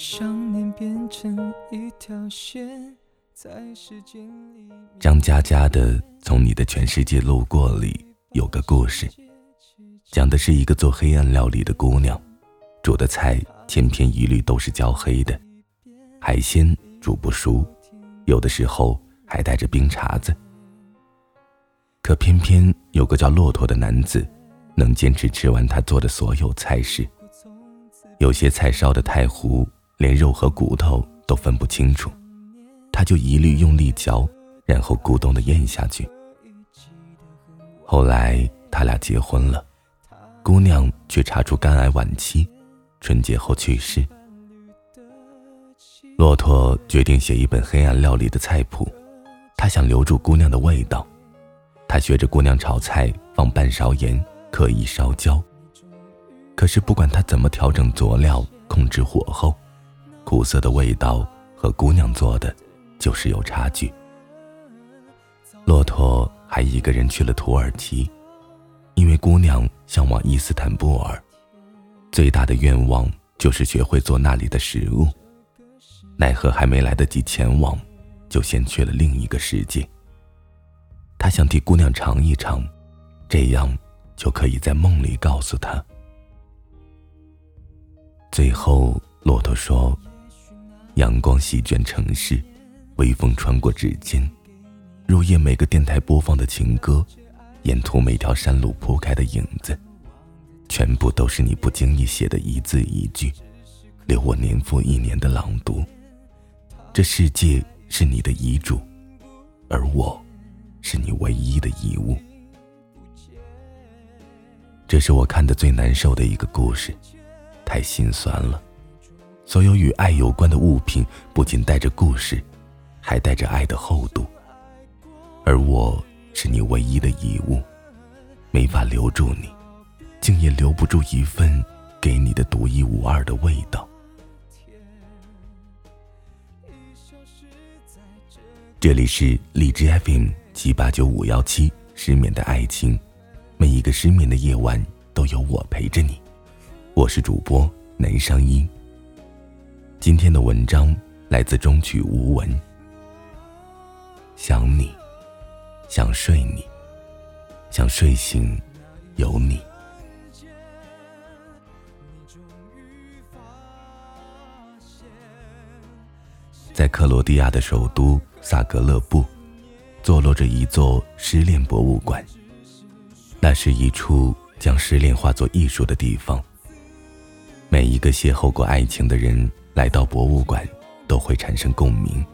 想念变成一条线，在时间里。张嘉佳的《从你的全世界路过》里有个故事，讲的是一个做黑暗料理的姑娘，煮的菜千篇一律都是焦黑的，海鲜煮不熟，有的时候还带着冰碴子。可偏偏有个叫骆驼的男子，能坚持吃完他做的所有菜式。有些菜烧得太糊。连肉和骨头都分不清楚，他就一律用力嚼，然后咕咚的咽下去。后来他俩结婚了，姑娘却查出肝癌晚期，春节后去世。骆驼决定写一本黑暗料理的菜谱，他想留住姑娘的味道。他学着姑娘炒菜，放半勺盐，刻意烧焦。可是不管他怎么调整佐料，控制火候。苦涩的味道和姑娘做的就是有差距。骆驼还一个人去了土耳其，因为姑娘向往伊斯坦布尔，最大的愿望就是学会做那里的食物。奈何还没来得及前往，就先去了另一个世界。他想替姑娘尝一尝，这样就可以在梦里告诉她。最后，骆驼说。阳光席卷城市，微风穿过指尖，入夜每个电台播放的情歌，沿途每条山路铺开的影子，全部都是你不经意写的一字一句，留我年复一年的朗读。这世界是你的遗嘱，而我，是你唯一的遗物。这是我看的最难受的一个故事，太心酸了。所有与爱有关的物品，不仅带着故事，还带着爱的厚度。而我是你唯一的遗物，没法留住你，竟也留不住一份给你的独一无二的味道。这里是荔枝 FM 七八九五幺七，失眠的爱情，每一个失眠的夜晚都有我陪着你。我是主播南商音。今天的文章来自中曲无闻。想你，想睡你，想睡醒有你。在克罗地亚的首都萨格勒布，坐落着一座失恋博物馆。那是一处将失恋化作艺术的地方。每一个邂逅过爱情的人。来到博物馆，都会产生共鸣。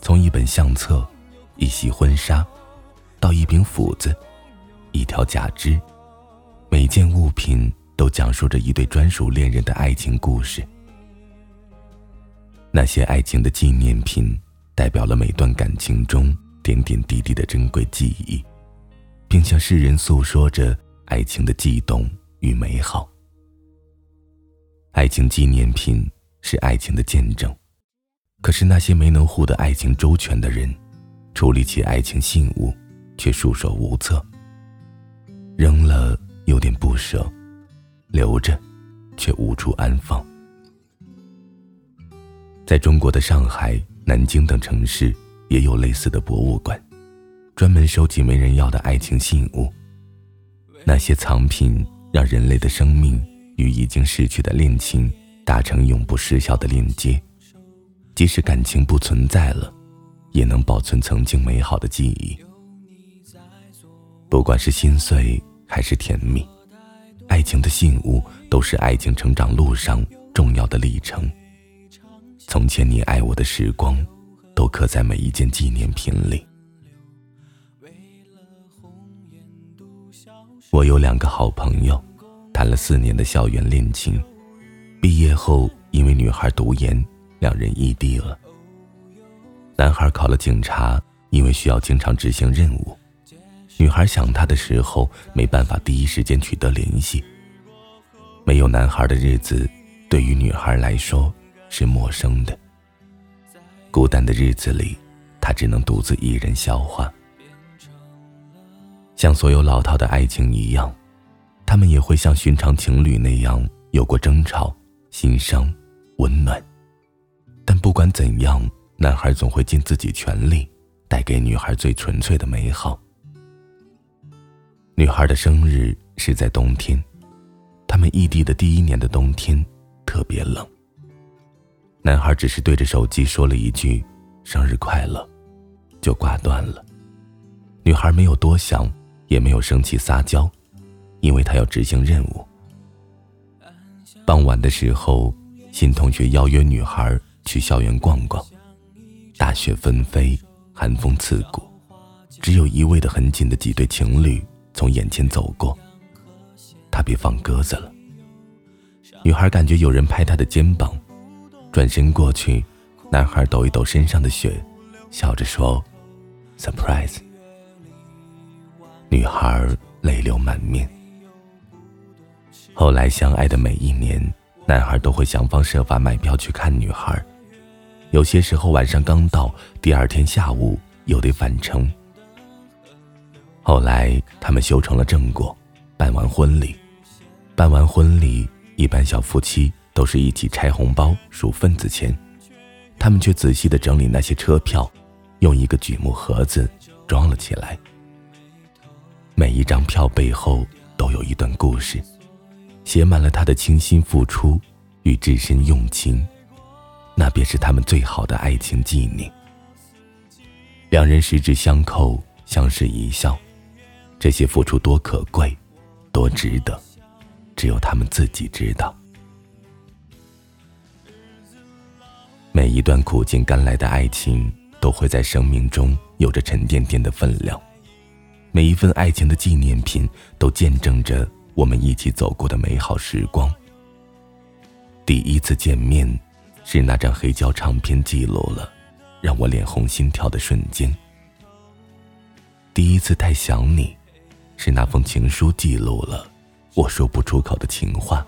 从一本相册、一袭婚纱，到一柄斧子、一条假肢，每件物品都讲述着一对专属恋人的爱情故事。那些爱情的纪念品，代表了每段感情中点点滴滴的珍贵记忆，并向世人诉说着爱情的悸动与美好。爱情纪念品。是爱情的见证，可是那些没能护得爱情周全的人，处理起爱情信物，却束手无策。扔了有点不舍，留着，却无处安放。在中国的上海、南京等城市，也有类似的博物馆，专门收集没人要的爱情信物。那些藏品，让人类的生命与已经逝去的恋情。达成永不失效的链接，即使感情不存在了，也能保存曾经美好的记忆。不管是心碎还是甜蜜，爱情的信物都是爱情成长路上重要的历程。从前你爱我的时光，都刻在每一件纪念品里。我有两个好朋友，谈了四年的校园恋情。毕业后，因为女孩读研，两人异地了。男孩考了警察，因为需要经常执行任务。女孩想他的时候，没办法第一时间取得联系。没有男孩的日子，对于女孩来说是陌生的。孤单的日子里，她只能独自一人消化。像所有老套的爱情一样，他们也会像寻常情侣那样有过争吵。心伤，温暖。但不管怎样，男孩总会尽自己全力，带给女孩最纯粹的美好。女孩的生日是在冬天，他们异地的第一年的冬天特别冷。男孩只是对着手机说了一句“生日快乐”，就挂断了。女孩没有多想，也没有生气撒娇，因为她要执行任务。傍晚的时候，新同学邀约女孩去校园逛逛。大雪纷飞，寒风刺骨，只有依偎的很紧的几对情侣从眼前走过。他别放鸽子了。女孩感觉有人拍她的肩膀。转身过去，男孩抖一抖身上的雪，笑着说：“surprise。”女孩泪流满面。后来相爱的每一年，男孩都会想方设法买票去看女孩。有些时候晚上刚到，第二天下午又得返程。后来他们修成了正果，办完婚礼，办完婚礼，一般小夫妻。都是一起拆红包数份子钱，他们却仔细的整理那些车票，用一个榉木盒子装了起来。每一张票背后都有一段故事，写满了他的倾心付出与至深用情，那便是他们最好的爱情纪念。两人十指相扣，相视一笑，这些付出多可贵，多值得，只有他们自己知道。每一段苦尽甘来的爱情，都会在生命中有着沉甸甸的分量。每一份爱情的纪念品，都见证着我们一起走过的美好时光。第一次见面，是那张黑胶唱片记录了让我脸红心跳的瞬间。第一次太想你，是那封情书记录了我说不出口的情话。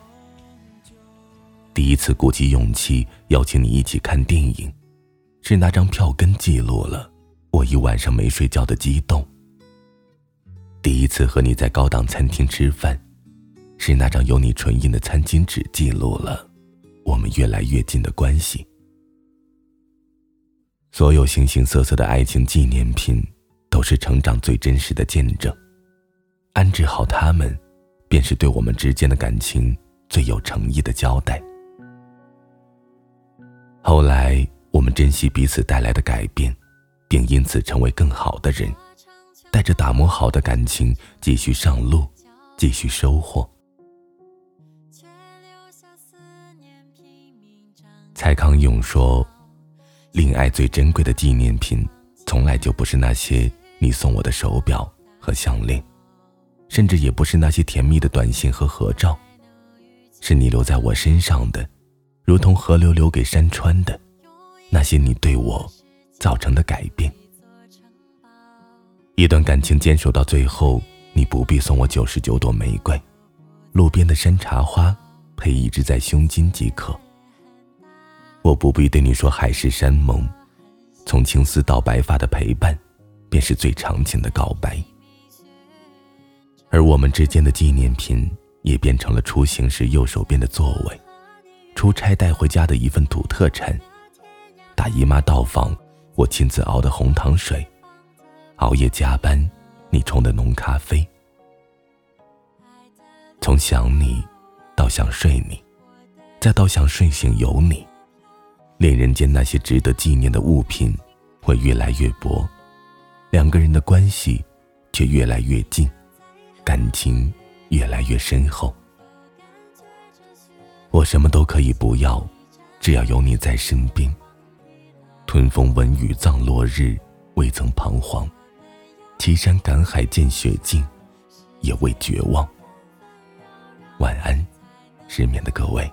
第一次鼓起勇气邀请你一起看电影，是那张票根记录了我一晚上没睡觉的激动。第一次和你在高档餐厅吃饭，是那张有你唇印的餐巾纸记录了我们越来越近的关系。所有形形色色的爱情纪念品，都是成长最真实的见证。安置好它们，便是对我们之间的感情最有诚意的交代。后来，我们珍惜彼此带来的改变，并因此成为更好的人，带着打磨好的感情继续上路，继续收获。蔡康永说：“恋爱最珍贵的纪念品，从来就不是那些你送我的手表和项链，甚至也不是那些甜蜜的短信和合照，是你留在我身上的。”如同河流留给山川的那些你对我造成的改变。一段感情坚守到最后，你不必送我九十九朵玫瑰，路边的山茶花配一支在胸襟即可。我不必对你说海誓山盟，从青丝到白发的陪伴，便是最长情的告白。而我们之间的纪念品，也变成了出行时右手边的座位。出差带回家的一份土特产，大姨妈到访，我亲自熬的红糖水，熬夜加班，你冲的浓咖啡。从想你，到想睡你，再到想睡醒有你，恋人间那些值得纪念的物品，会越来越薄，两个人的关系，却越来越近，感情越来越深厚。我什么都可以不要，只要有你在身边。吞风闻雨葬落日，未曾彷徨；岐山赶海见雪尽，也未绝望。晚安，失眠的各位。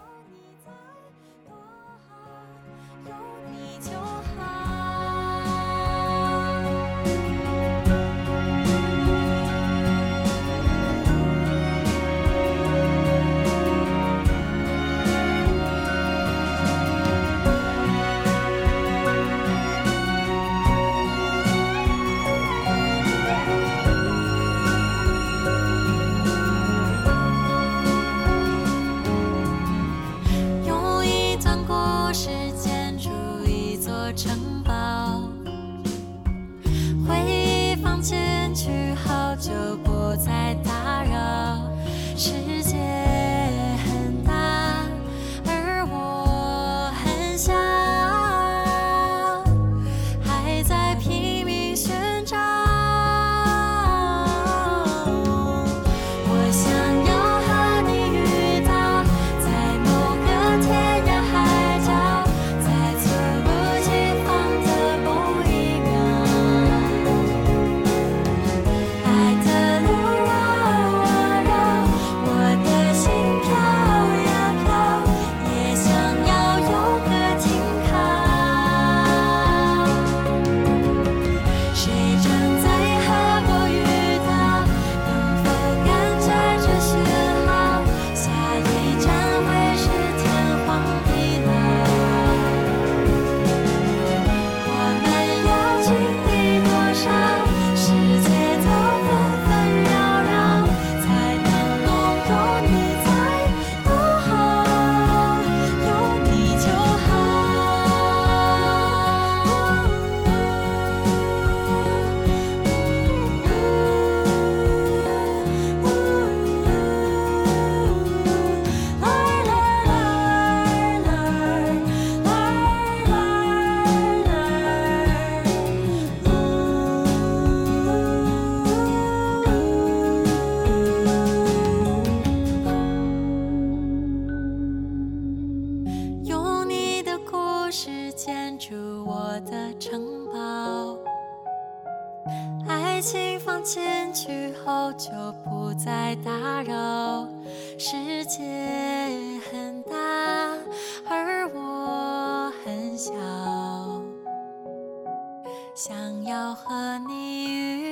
爱情放进去后就不再打扰世界很大而我很小。想要和你